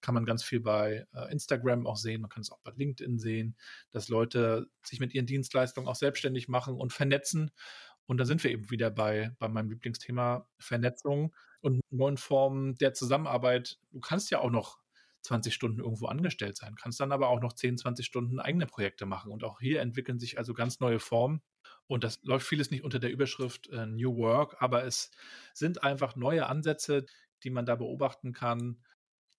Kann man ganz viel bei äh, Instagram auch sehen, man kann es auch bei LinkedIn sehen, dass Leute sich mit ihren Dienstleistungen auch selbstständig machen und vernetzen. Und da sind wir eben wieder bei, bei meinem Lieblingsthema Vernetzung und neuen Formen der Zusammenarbeit. Du kannst ja auch noch 20 Stunden irgendwo angestellt sein, kannst dann aber auch noch 10, 20 Stunden eigene Projekte machen. Und auch hier entwickeln sich also ganz neue Formen. Und das läuft vieles nicht unter der Überschrift äh, New Work, aber es sind einfach neue Ansätze, die man da beobachten kann.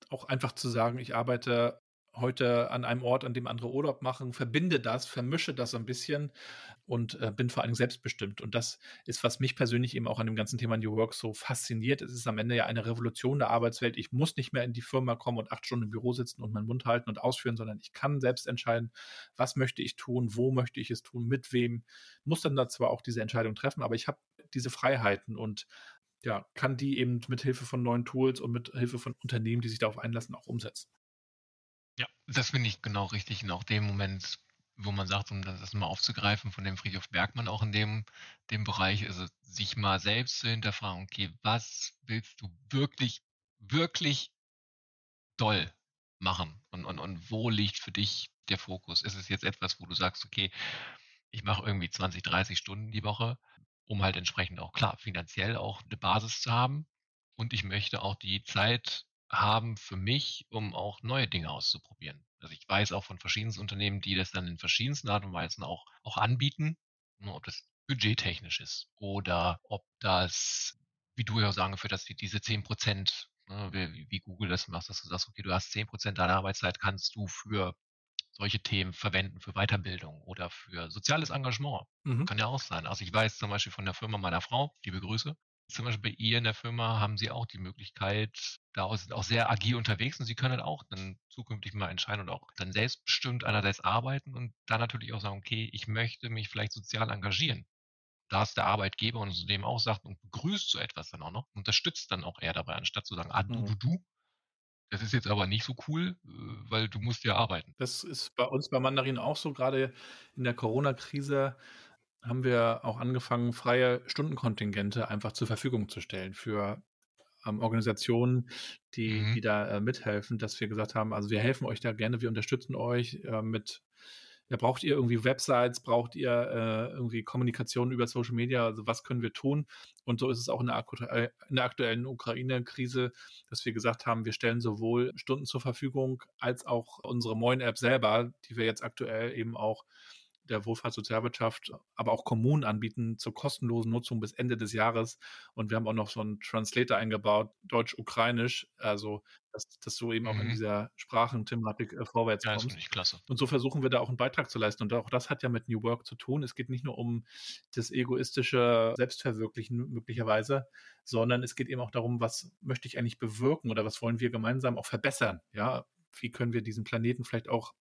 Auch einfach zu sagen, ich arbeite heute an einem Ort, an dem andere Urlaub machen, verbinde das, vermische das ein bisschen und äh, bin vor allem selbstbestimmt. Und das ist, was mich persönlich eben auch an dem ganzen Thema New Work so fasziniert. Es ist am Ende ja eine Revolution der Arbeitswelt. Ich muss nicht mehr in die Firma kommen und acht Stunden im Büro sitzen und meinen Mund halten und ausführen, sondern ich kann selbst entscheiden, was möchte ich tun, wo möchte ich es tun, mit wem. Muss dann da zwar auch diese Entscheidung treffen, aber ich habe diese Freiheiten und ja, kann die eben mit Hilfe von neuen Tools und mit Hilfe von Unternehmen, die sich darauf einlassen, auch umsetzen. Ja, das finde ich genau richtig. In auch dem Moment, wo man sagt, um das mal aufzugreifen von dem Friedhof Bergmann auch in dem, dem Bereich, also sich mal selbst zu hinterfragen, okay, was willst du wirklich, wirklich doll machen? Und, und, und wo liegt für dich der Fokus? Ist es jetzt etwas, wo du sagst, okay, ich mache irgendwie 20, 30 Stunden die Woche, um halt entsprechend auch klar finanziell auch eine Basis zu haben. Und ich möchte auch die Zeit haben für mich, um auch neue Dinge auszuprobieren. Also ich weiß auch von verschiedensten Unternehmen, die das dann in verschiedensten Art und Weisen auch, auch anbieten, ob das budgettechnisch ist oder ob das, wie du ja sagen hast, die, diese 10 Prozent, ne, wie, Google das macht, dass du sagst, okay, du hast 10 Prozent deiner Arbeitszeit kannst du für solche Themen verwenden, für Weiterbildung oder für soziales Engagement. Mhm. Kann ja auch sein. Also ich weiß zum Beispiel von der Firma meiner Frau, liebe Grüße, zum Beispiel bei ihr in der Firma haben sie auch die Möglichkeit, da sind auch sehr agil unterwegs und sie können auch dann zukünftig mal entscheiden und auch dann selbstbestimmt einerseits arbeiten und dann natürlich auch sagen, okay, ich möchte mich vielleicht sozial engagieren. Da ist der Arbeitgeber und dem auch sagt und begrüßt so etwas dann auch noch, unterstützt dann auch eher dabei, anstatt zu sagen, ah, du, Mhm. du, du, das ist jetzt aber nicht so cool, äh, weil du musst ja arbeiten. Das ist bei uns bei Mandarin auch so. Gerade in der Corona-Krise haben wir auch angefangen, freie Stundenkontingente einfach zur Verfügung zu stellen für ähm, Organisationen, die, Mhm. die da äh, mithelfen, dass wir gesagt haben, also wir helfen euch da gerne, wir unterstützen euch äh, mit, ja, braucht ihr irgendwie Websites, braucht ihr äh, irgendwie Kommunikation über Social Media, also was können wir tun? Und so ist es auch in der, aktu äh, in der aktuellen Ukraine-Krise, dass wir gesagt haben, wir stellen sowohl Stunden zur Verfügung als auch unsere Moin-App selber, die wir jetzt aktuell eben auch der Wohlfahrtssozialwirtschaft, aber auch Kommunen anbieten zur kostenlosen Nutzung bis Ende des Jahres. Und wir haben auch noch so einen Translator eingebaut, Deutsch-Ukrainisch, also dass, dass du eben auch in Mhm. dieser Sprachenthematik äh, vorwärts Ja, das kommst. ich klasse. Und so versuchen wir da auch einen Beitrag zu leisten. Und auch das hat ja mit New Work zu tun. Es geht nicht nur um das egoistische Selbstverwirklichen möglicherweise, sondern es geht eben auch darum, was möchte ich eigentlich bewirken oder was wollen wir gemeinsam auch verbessern? Ja, wie können wir diesen Planeten vielleicht auch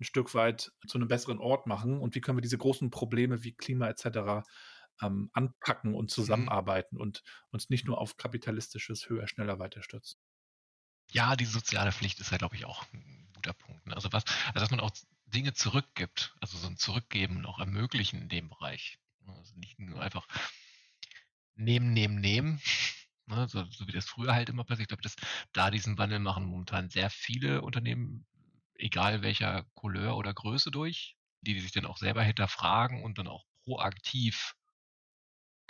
ein Stück weit zu einem besseren Ort machen und wie können wir diese großen Probleme wie Klima etc. Ähm, anpacken und zusammenarbeiten und uns nicht nur auf kapitalistisches höher, schneller weiter stürzen. Ja, die soziale Pflicht ist ja, glaube ich, auch ein guter Punkt. Ne? Also was, also dass man auch Dinge zurückgibt, also so ein Zurückgeben auch ermöglichen in dem Bereich. Also nicht nur einfach nehmen, nehmen, nehmen. Ne, so, so, wie das früher halt immer passiert. Ich glaube, dass da diesen Wandel machen momentan sehr viele Unternehmen, egal welcher Couleur oder Größe durch, die, sich dann auch selber hinterfragen und dann auch proaktiv,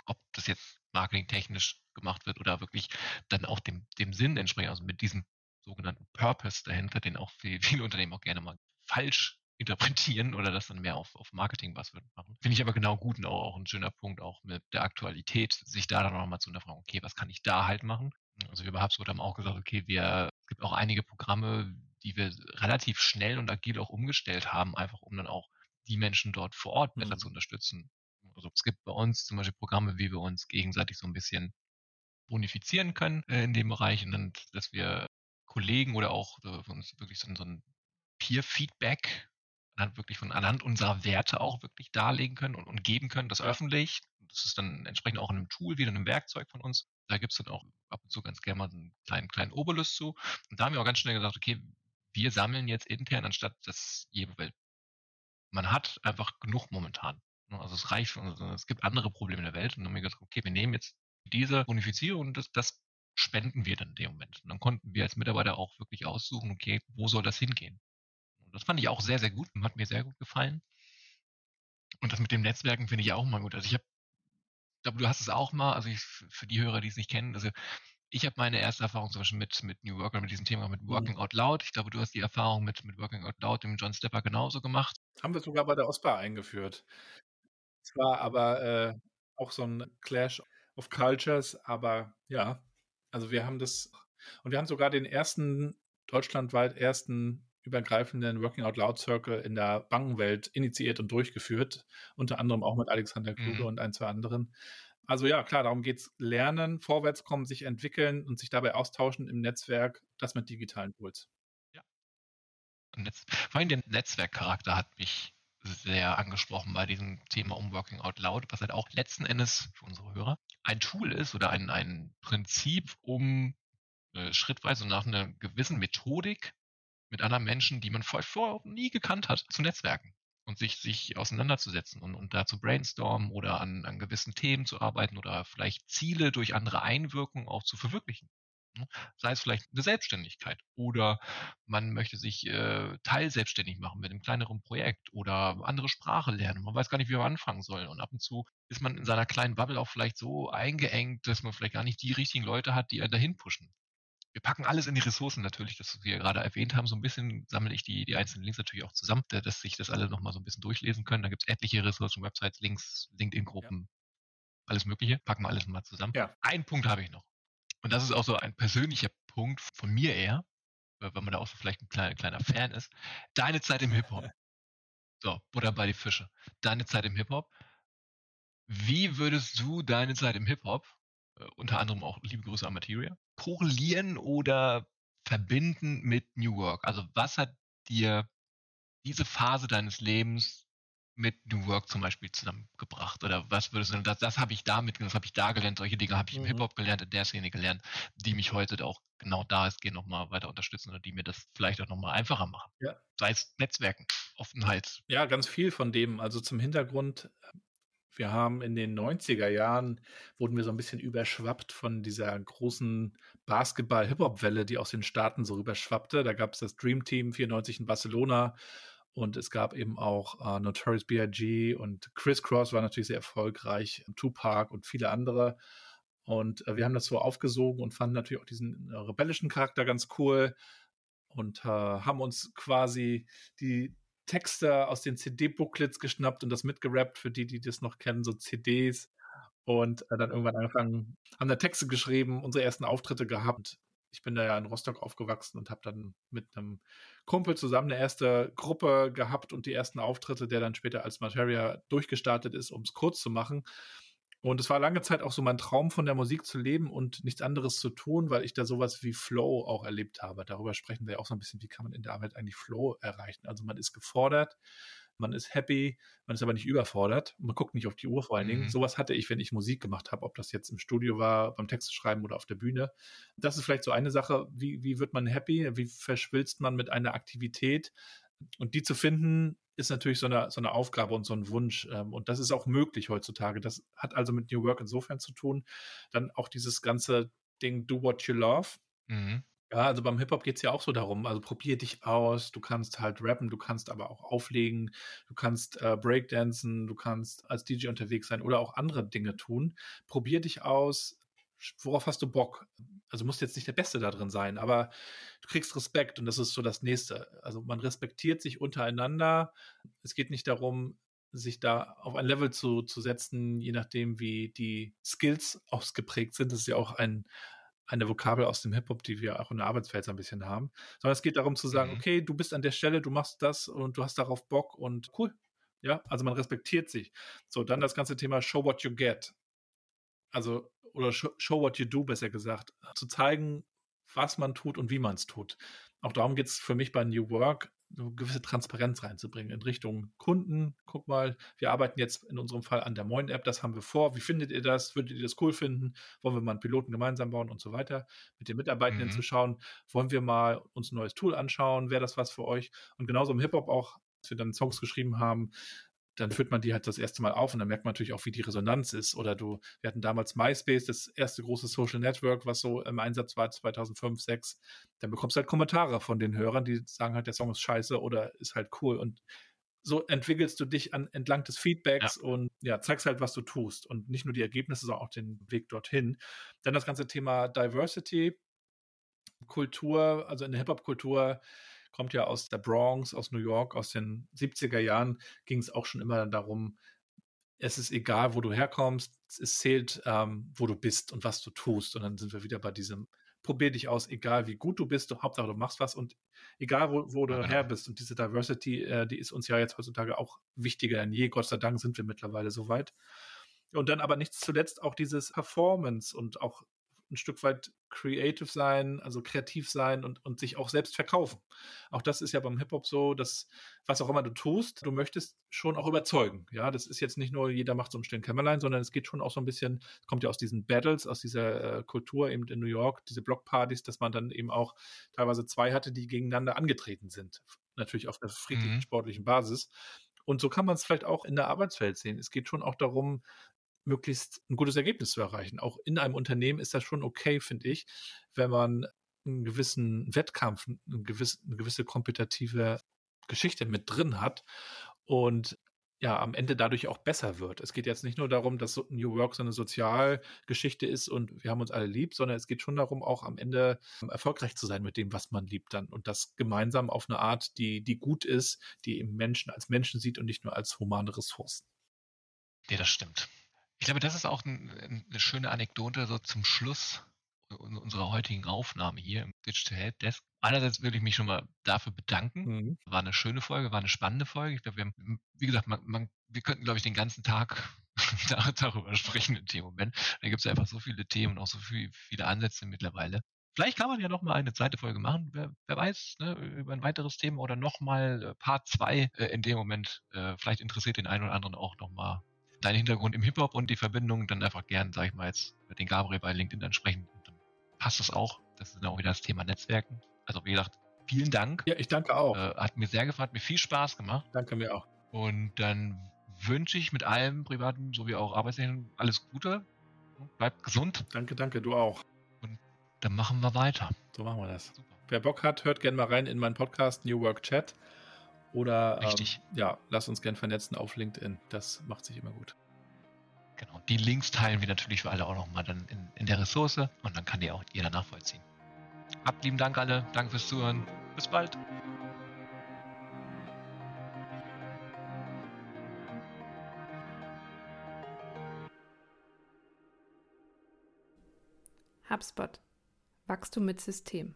ob das jetzt marketingtechnisch gemacht wird oder wirklich dann auch dem, dem Sinn entspricht, also mit diesem sogenannten Purpose dahinter, den auch viele Unternehmen auch gerne mal falsch interpretieren oder das dann mehr auf, auf Marketing-Buzzword machen. Finde ich aber genau gut und auch, auch ein schöner Punkt, auch mit der Aktualität, sich da dann nochmal zu hinterfragen, okay, was kann ich da halt machen? Also wir bei HubSpot haben auch gesagt, okay, wir, es gibt auch einige Programme, die wir relativ schnell und agil auch umgestellt haben, einfach um dann auch die Menschen dort vor Ort besser mhm. zu unterstützen. Also es gibt bei uns zum Beispiel Programme, wie wir uns gegenseitig so ein bisschen bonifizieren können äh, in dem Bereich und dann, dass wir Kollegen oder auch äh, uns wirklich so, so ein Peer-Feedback dann wirklich von anhand unserer Werte auch wirklich darlegen können und, und geben können, das ja. öffentlich. Das ist dann entsprechend auch in einem Tool, wieder in einem Werkzeug von uns. Da gibt es dann auch ab und zu ganz gerne mal einen kleinen, kleinen Obolus zu. Und da haben wir auch ganz schnell gesagt, okay, wir sammeln jetzt intern, anstatt dass jede man hat einfach genug momentan. Ne, also es reicht, also es gibt andere Probleme in der Welt und dann haben wir gesagt, okay, wir nehmen jetzt diese Bonifizierung und das, das spenden wir dann in dem Moment. Und dann konnten wir als Mitarbeiter auch wirklich aussuchen, okay, wo soll das hingehen? Und das fand ich auch sehr, sehr gut, hat mir sehr gut gefallen. Und das mit dem Netzwerken finde ich auch mal gut. Also ich habe, glaube, du hast es auch mal, also ich, für die Hörer, die es nicht kennen, also ich habe meine erste Erfahrung zum Beispiel mit, mit New Work oder mit diesem Thema mit mhm. Working Out Loud. Ich glaube, du hast die Erfahrung mit, mit Working Out Loud, dem John Stepper, genauso gemacht. Haben wir sogar bei der OSPA eingeführt. Es war aber äh, auch so ein Clash of Cultures, aber ja, also wir haben das und wir haben sogar den ersten, deutschlandweit ersten übergreifenden Working Out Loud Circle in der Bankenwelt initiiert und durchgeführt, unter anderem auch mit Alexander Kluge mhm. und ein, zwei anderen. Also ja, klar, darum geht es. Lernen, vorwärtskommen, sich entwickeln und sich dabei austauschen im Netzwerk, das mit digitalen Tools. Ja. Vor allem der Netzwerkcharakter hat mich sehr angesprochen bei diesem Thema um Working Out Loud, was halt auch letzten Endes für unsere Hörer ein Tool ist oder ein, ein Prinzip, um äh, schrittweise nach einer gewissen Methodik mit anderen Menschen, die man vorher nie gekannt hat, zu netzwerken und sich, sich auseinanderzusetzen und, und da zu brainstormen oder an, an gewissen Themen zu arbeiten oder vielleicht Ziele durch andere Einwirkungen auch zu verwirklichen. Ne? Sei es vielleicht eine Selbstständigkeit oder man möchte sich äh, teilselbstständig machen mit einem kleineren Projekt oder andere Sprache lernen. Man weiß gar nicht, wie man anfangen soll. Und ab und zu ist man in seiner kleinen Bubble auch vielleicht so eingeengt, dass man vielleicht gar nicht die richtigen Leute hat, die einen dahin pushen. Wir packen alles in die Ressourcen natürlich, das wir gerade erwähnt haben. So ein bisschen sammle ich die, die einzelnen Links natürlich auch zusammen, dass sich das alle nochmal so ein bisschen durchlesen können. Da gibt es etliche Ressourcen, Websites, Links, LinkedIn-Gruppen, ja. alles Mögliche. Packen wir alles mal zusammen. Ja. Einen Punkt habe ich noch. Und das ist auch so ein persönlicher Punkt von mir eher, weil man da auch so vielleicht ein kleiner, kleiner Fan ist. Deine Zeit im Hip-Hop. So, Butter bei die Fische. Deine Zeit im Hip-Hop. Wie würdest du deine Zeit im Hip-Hop, unter anderem auch liebe Grüße an Materia, korrelieren oder verbinden mit New Work? Also was hat dir diese Phase deines Lebens mit New Work zum Beispiel zusammengebracht? Oder was würdest du sagen, das, das habe ich da mitgenommen, das habe ich da gelernt, solche Dinge habe ich mhm. im Hip-Hop gelernt, in der Szene gelernt, die mich heute auch genau da ist, gehen nochmal weiter unterstützen oder die mir das vielleicht auch nochmal einfacher machen. Ja. Sei es Netzwerken, Offenheit. Ja, ganz viel von dem. Also zum Hintergrund, wir haben in den 90er Jahren, wurden wir so ein bisschen überschwappt von dieser großen Basketball-Hip-Hop-Welle, die aus den Staaten so rüberschwappte. Da gab es das Dream Team 94 in Barcelona und es gab eben auch äh, Notorious B.I.G. und Chris Cross war natürlich sehr erfolgreich, Tupac und viele andere. Und äh, wir haben das so aufgesogen und fanden natürlich auch diesen äh, rebellischen Charakter ganz cool und äh, haben uns quasi die Texte aus den CD-Booklets geschnappt und das mitgerappt, für die, die das noch kennen, so CDs. Und äh, dann irgendwann angefangen, haben da Texte geschrieben, unsere ersten Auftritte gehabt ich bin da ja in Rostock aufgewachsen und habe dann mit einem Kumpel zusammen eine erste Gruppe gehabt und die ersten Auftritte, der dann später als Materia durchgestartet ist, um es kurz zu machen. Und es war lange Zeit auch so mein Traum, von der Musik zu leben und nichts anderes zu tun, weil ich da sowas wie Flow auch erlebt habe. Darüber sprechen wir auch so ein bisschen, wie kann man in der Arbeit eigentlich Flow erreichen. Also man ist gefordert, man ist happy, man ist aber nicht überfordert. Man guckt nicht auf die Uhr vor allen Dingen. Mhm. Sowas hatte ich, wenn ich Musik gemacht habe, ob das jetzt im Studio war, beim Text schreiben oder auf der Bühne. Das ist vielleicht so eine Sache, wie, wie wird man happy, wie verschwilzt man mit einer Aktivität und die zu finden, ist natürlich so eine, so eine Aufgabe und so ein Wunsch. Ähm, und das ist auch möglich heutzutage. Das hat also mit New Work insofern zu tun. Dann auch dieses ganze Ding, do what you love. Mhm. Ja, also beim Hip-Hop geht es ja auch so darum, also probier dich aus, du kannst halt rappen, du kannst aber auch auflegen, du kannst äh, Breakdancen, du kannst als DJ unterwegs sein oder auch andere Dinge tun. Probier dich aus, worauf hast du Bock? Also musst jetzt nicht der Beste da drin sein, aber du kriegst Respekt und das ist so das Nächste. Also man respektiert sich untereinander. Es geht nicht darum, sich da auf ein Level zu, zu setzen, je nachdem, wie die Skills ausgeprägt sind. Das ist ja auch ein, eine Vokabel aus dem Hip-Hop, die wir auch in der Arbeitswelt so ein bisschen haben, sondern es geht darum zu sagen, mhm. okay, du bist an der Stelle, du machst das und du hast darauf Bock und cool. Ja, also man respektiert sich. So, dann das ganze Thema Show what you get. Also, oder show, show what you do, besser gesagt. Zu zeigen, was man tut und wie man es tut. Auch darum geht es für mich bei New Work, eine gewisse Transparenz reinzubringen in Richtung Kunden. Guck mal, wir arbeiten jetzt in unserem Fall an der Moin-App, das haben wir vor. Wie findet ihr das? Würdet ihr das cool finden? Wollen wir mal einen Piloten gemeinsam bauen und so weiter? Mit den Mitarbeitenden mhm. zu schauen, wollen wir mal uns ein neues Tool anschauen? Wäre das was für euch? Und genauso im Hip-Hop auch, als wir dann Songs geschrieben haben, dann führt man die halt das erste Mal auf und dann merkt man natürlich auch, wie die Resonanz ist. Oder du, wir hatten damals MySpace, das erste große Social Network, was so im Einsatz war 2005, 2006. Dann bekommst du halt Kommentare von den Hörern, die sagen halt, der Song ist scheiße oder ist halt cool. Und so entwickelst du dich an, entlang des Feedbacks ja. und ja, zeigst halt, was du tust. Und nicht nur die Ergebnisse, sondern auch den Weg dorthin. Dann das ganze Thema Diversity, Kultur, also in der Hip-Hop-Kultur kommt ja aus der Bronx, aus New York, aus den 70er Jahren, ging es auch schon immer darum, es ist egal, wo du herkommst, es zählt, ähm, wo du bist und was du tust. Und dann sind wir wieder bei diesem, probier dich aus, egal wie gut du bist, Hauptsache du machst was und egal wo, wo du ja. her bist. Und diese Diversity, äh, die ist uns ja jetzt heutzutage auch wichtiger denn je. Gott sei Dank sind wir mittlerweile so weit. Und dann aber nicht zuletzt auch dieses Performance und auch ein Stück weit creative sein, also kreativ sein und, und sich auch selbst verkaufen. Auch das ist ja beim Hip-Hop so, dass was auch immer du tust, du möchtest schon auch überzeugen. Ja, das ist jetzt nicht nur jeder macht so ein stillen Kämmerlein, sondern es geht schon auch so ein bisschen, kommt ja aus diesen Battles, aus dieser äh, Kultur eben in New York, diese Blockpartys, dass man dann eben auch teilweise zwei hatte, die gegeneinander angetreten sind. Natürlich auf der friedlichen mhm. sportlichen Basis. Und so kann man es vielleicht auch in der Arbeitswelt sehen. Es geht schon auch darum, möglichst ein gutes Ergebnis zu erreichen. Auch in einem Unternehmen ist das schon okay, finde ich, wenn man einen gewissen Wettkampf, eine gewisse, eine gewisse kompetitive Geschichte mit drin hat und ja, am Ende dadurch auch besser wird. Es geht jetzt nicht nur darum, dass New Work so eine Sozialgeschichte ist und wir haben uns alle lieb, sondern es geht schon darum, auch am Ende erfolgreich zu sein mit dem, was man liebt dann und das gemeinsam auf eine Art, die, die gut ist, die eben Menschen als Menschen sieht und nicht nur als humane Ressourcen. Ja, das stimmt. Ich glaube, das ist auch ein, eine schöne Anekdote so zum Schluss unserer heutigen Aufnahme hier im Digital Help Desk. Einerseits würde ich mich schon mal dafür bedanken. Mhm. War eine schöne Folge, war eine spannende Folge. Ich glaube, wir haben, wie gesagt, man, man, wir könnten, glaube ich, den ganzen Tag darüber sprechen in dem Moment. Da gibt es einfach so viele Themen und auch so viel, viele Ansätze mittlerweile. Vielleicht kann man ja noch mal eine zweite Folge machen, wer, wer weiß, ne, über ein weiteres Thema oder noch mal äh, Part 2 äh, in dem Moment. Äh, vielleicht interessiert den einen oder anderen auch noch mal deinen Hintergrund im Hip-Hop und die Verbindung dann einfach gern, sag ich mal, jetzt mit den Gabriel bei LinkedIn ansprechen. Dann passt das auch. Das ist dann auch wieder das Thema Netzwerken. Also wie gesagt, vielen Dank. Ja, ich danke auch. Äh, hat mir sehr gefallen, hat mir viel Spaß gemacht. Danke mir auch. Und dann wünsche ich mit allem privaten sowie auch Arbeitsleben alles Gute. Bleibt gesund. Danke, danke, du auch. Und dann machen wir weiter. So machen wir das. Super. Wer Bock hat, hört gerne mal rein in meinen Podcast New Work Chat. Oder ähm, ja, lasst uns gern vernetzen auf LinkedIn. Das macht sich immer gut. Genau. Die Links teilen wir natürlich für alle auch nochmal dann in, in der Ressource und dann kann die auch jeder nachvollziehen. Habt lieben Dank alle. Danke fürs Zuhören. Bis bald. HubSpot. Wachstum mit System.